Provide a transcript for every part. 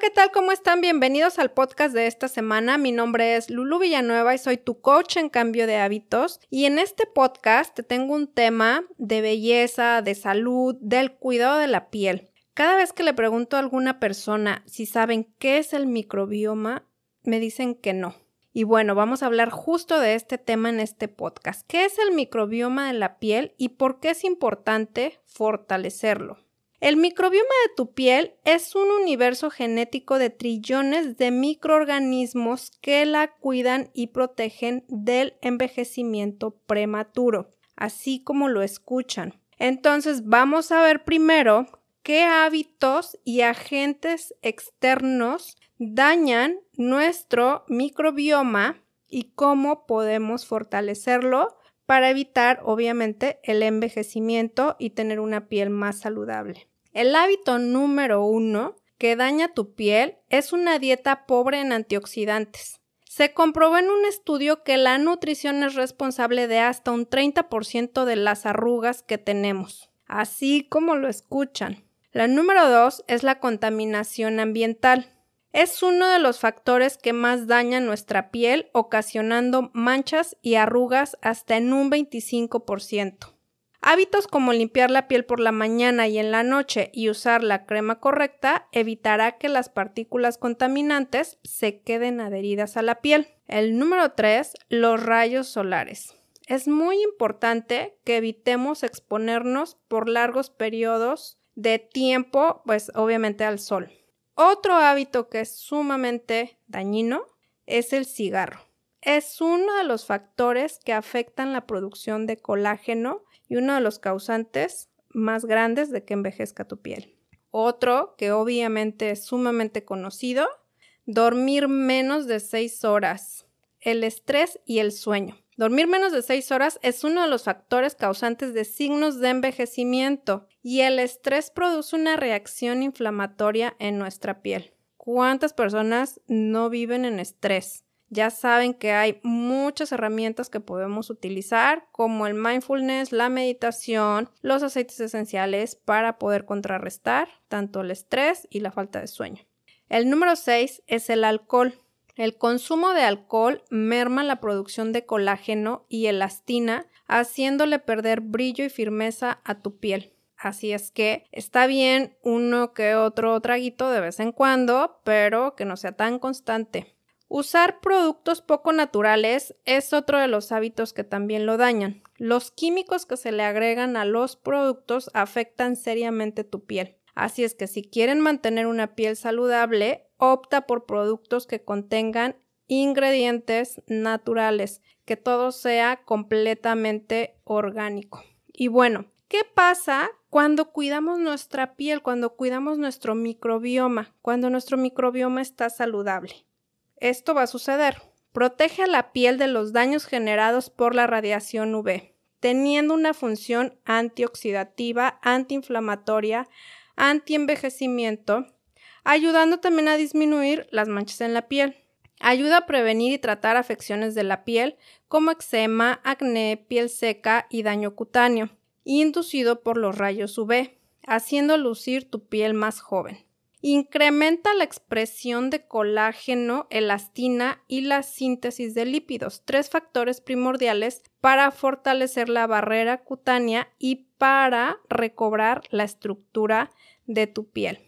¿qué tal? ¿Cómo están? Bienvenidos al podcast de esta semana. Mi nombre es Lulu Villanueva y soy tu coach en cambio de hábitos. Y en este podcast te tengo un tema de belleza, de salud, del cuidado de la piel. Cada vez que le pregunto a alguna persona si saben qué es el microbioma, me dicen que no. Y bueno, vamos a hablar justo de este tema en este podcast. ¿Qué es el microbioma de la piel y por qué es importante fortalecerlo? El microbioma de tu piel es un universo genético de trillones de microorganismos que la cuidan y protegen del envejecimiento prematuro, así como lo escuchan. Entonces vamos a ver primero qué hábitos y agentes externos dañan nuestro microbioma y cómo podemos fortalecerlo para evitar obviamente el envejecimiento y tener una piel más saludable. El hábito número uno que daña tu piel es una dieta pobre en antioxidantes. Se comprobó en un estudio que la nutrición es responsable de hasta un 30% de las arrugas que tenemos, así como lo escuchan. La número dos es la contaminación ambiental. Es uno de los factores que más daña nuestra piel, ocasionando manchas y arrugas hasta en un 25%. Hábitos como limpiar la piel por la mañana y en la noche y usar la crema correcta evitará que las partículas contaminantes se queden adheridas a la piel. El número 3, los rayos solares. Es muy importante que evitemos exponernos por largos periodos de tiempo, pues obviamente al sol. Otro hábito que es sumamente dañino es el cigarro. Es uno de los factores que afectan la producción de colágeno y uno de los causantes más grandes de que envejezca tu piel. Otro que obviamente es sumamente conocido, dormir menos de 6 horas, el estrés y el sueño. Dormir menos de 6 horas es uno de los factores causantes de signos de envejecimiento y el estrés produce una reacción inflamatoria en nuestra piel. ¿Cuántas personas no viven en estrés? Ya saben que hay muchas herramientas que podemos utilizar, como el mindfulness, la meditación, los aceites esenciales para poder contrarrestar tanto el estrés y la falta de sueño. El número 6 es el alcohol. El consumo de alcohol merma la producción de colágeno y elastina, haciéndole perder brillo y firmeza a tu piel. Así es que está bien uno que otro traguito de vez en cuando, pero que no sea tan constante. Usar productos poco naturales es otro de los hábitos que también lo dañan. Los químicos que se le agregan a los productos afectan seriamente tu piel. Así es que si quieren mantener una piel saludable, opta por productos que contengan ingredientes naturales, que todo sea completamente orgánico. Y bueno, ¿qué pasa cuando cuidamos nuestra piel, cuando cuidamos nuestro microbioma, cuando nuestro microbioma está saludable? Esto va a suceder. Protege a la piel de los daños generados por la radiación UV, teniendo una función antioxidativa, antiinflamatoria, antienvejecimiento, ayudando también a disminuir las manchas en la piel. Ayuda a prevenir y tratar afecciones de la piel como eczema, acné, piel seca y daño cutáneo, inducido por los rayos UV, haciendo lucir tu piel más joven. Incrementa la expresión de colágeno, elastina y la síntesis de lípidos, tres factores primordiales para fortalecer la barrera cutánea y para recobrar la estructura de tu piel.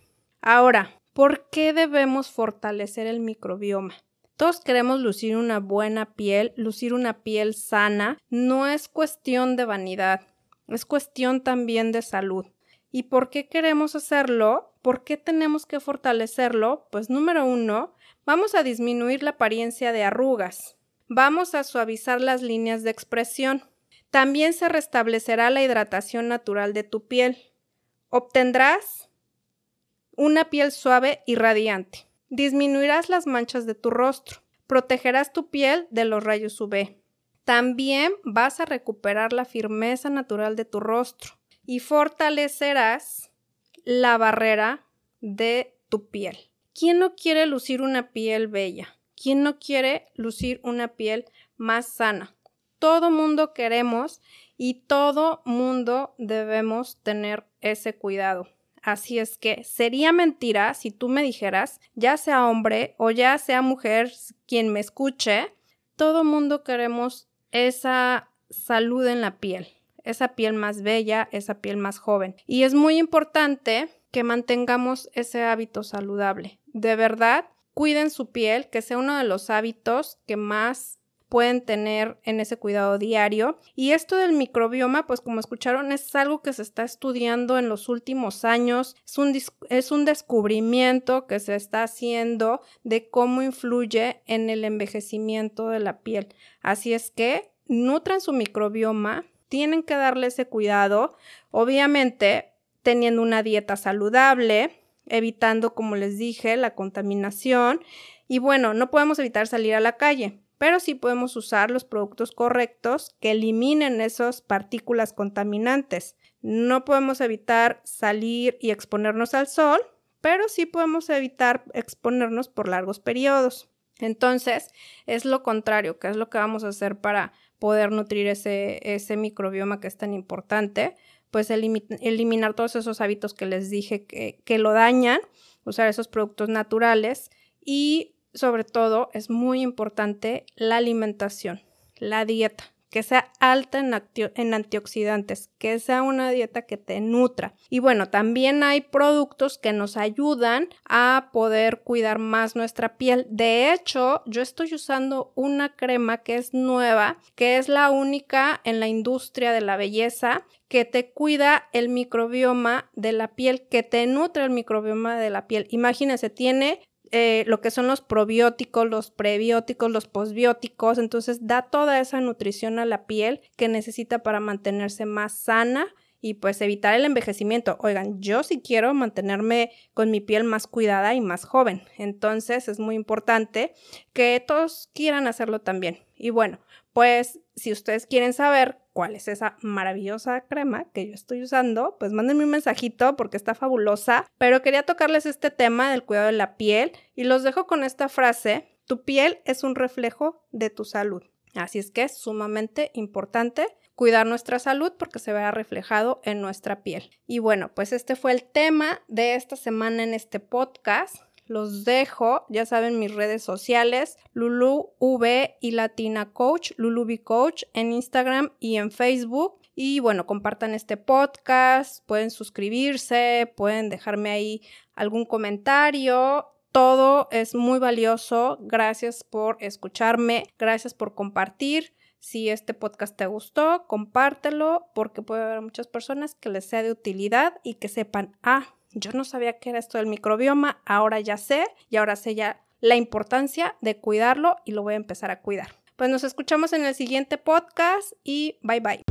Ahora, ¿por qué debemos fortalecer el microbioma? Todos queremos lucir una buena piel, lucir una piel sana. No es cuestión de vanidad, es cuestión también de salud. ¿Y por qué queremos hacerlo? ¿Por qué tenemos que fortalecerlo? Pues número uno, vamos a disminuir la apariencia de arrugas. Vamos a suavizar las líneas de expresión. También se restablecerá la hidratación natural de tu piel. Obtendrás una piel suave y radiante. Disminuirás las manchas de tu rostro. Protegerás tu piel de los rayos UV. También vas a recuperar la firmeza natural de tu rostro y fortalecerás la barrera de tu piel. ¿Quién no quiere lucir una piel bella? ¿Quién no quiere lucir una piel más sana? Todo mundo queremos y todo mundo debemos tener ese cuidado. Así es que sería mentira si tú me dijeras, ya sea hombre o ya sea mujer, quien me escuche, todo mundo queremos esa salud en la piel, esa piel más bella, esa piel más joven. Y es muy importante que mantengamos ese hábito saludable. De verdad, cuiden su piel, que sea uno de los hábitos que más pueden tener en ese cuidado diario. Y esto del microbioma, pues como escucharon, es algo que se está estudiando en los últimos años. Es un, es un descubrimiento que se está haciendo de cómo influye en el envejecimiento de la piel. Así es que nutran su microbioma, tienen que darle ese cuidado, obviamente teniendo una dieta saludable, evitando, como les dije, la contaminación. Y bueno, no podemos evitar salir a la calle, pero sí podemos usar los productos correctos que eliminen esas partículas contaminantes. No podemos evitar salir y exponernos al sol, pero sí podemos evitar exponernos por largos periodos. Entonces, es lo contrario, que es lo que vamos a hacer para poder nutrir ese, ese microbioma que es tan importante, pues eliminar todos esos hábitos que les dije que, que lo dañan, usar esos productos naturales y sobre todo es muy importante la alimentación, la dieta que sea alta en, antioxidantes, que sea una dieta que te nutra. Y bueno, también hay productos que nos ayudan a poder cuidar más nuestra piel. De hecho, yo estoy usando una crema que es nueva, que es la única en la industria de la belleza que te cuida el microbioma de la piel, que te nutre el microbioma de la piel. Imagínense, tiene eh, lo que son los probióticos, los prebióticos, los posbióticos, entonces da toda esa nutrición a la piel que necesita para mantenerse más sana y pues evitar el envejecimiento. Oigan, yo sí quiero mantenerme con mi piel más cuidada y más joven, entonces es muy importante que todos quieran hacerlo también. Y bueno, pues si ustedes quieren saber cuál es esa maravillosa crema que yo estoy usando, pues mándenme un mensajito porque está fabulosa. Pero quería tocarles este tema del cuidado de la piel y los dejo con esta frase, tu piel es un reflejo de tu salud. Así es que es sumamente importante cuidar nuestra salud porque se verá reflejado en nuestra piel. Y bueno, pues este fue el tema de esta semana en este podcast los dejo, ya saben, mis redes sociales, Lulu V y Latina Coach, Lulu Coach en Instagram y en Facebook. Y bueno, compartan este podcast, pueden suscribirse, pueden dejarme ahí algún comentario. Todo es muy valioso. Gracias por escucharme, gracias por compartir. Si este podcast te gustó, compártelo porque puede haber muchas personas que les sea de utilidad y que sepan, ah, yo no sabía qué era esto del microbioma, ahora ya sé y ahora sé ya la importancia de cuidarlo y lo voy a empezar a cuidar. Pues nos escuchamos en el siguiente podcast y bye bye.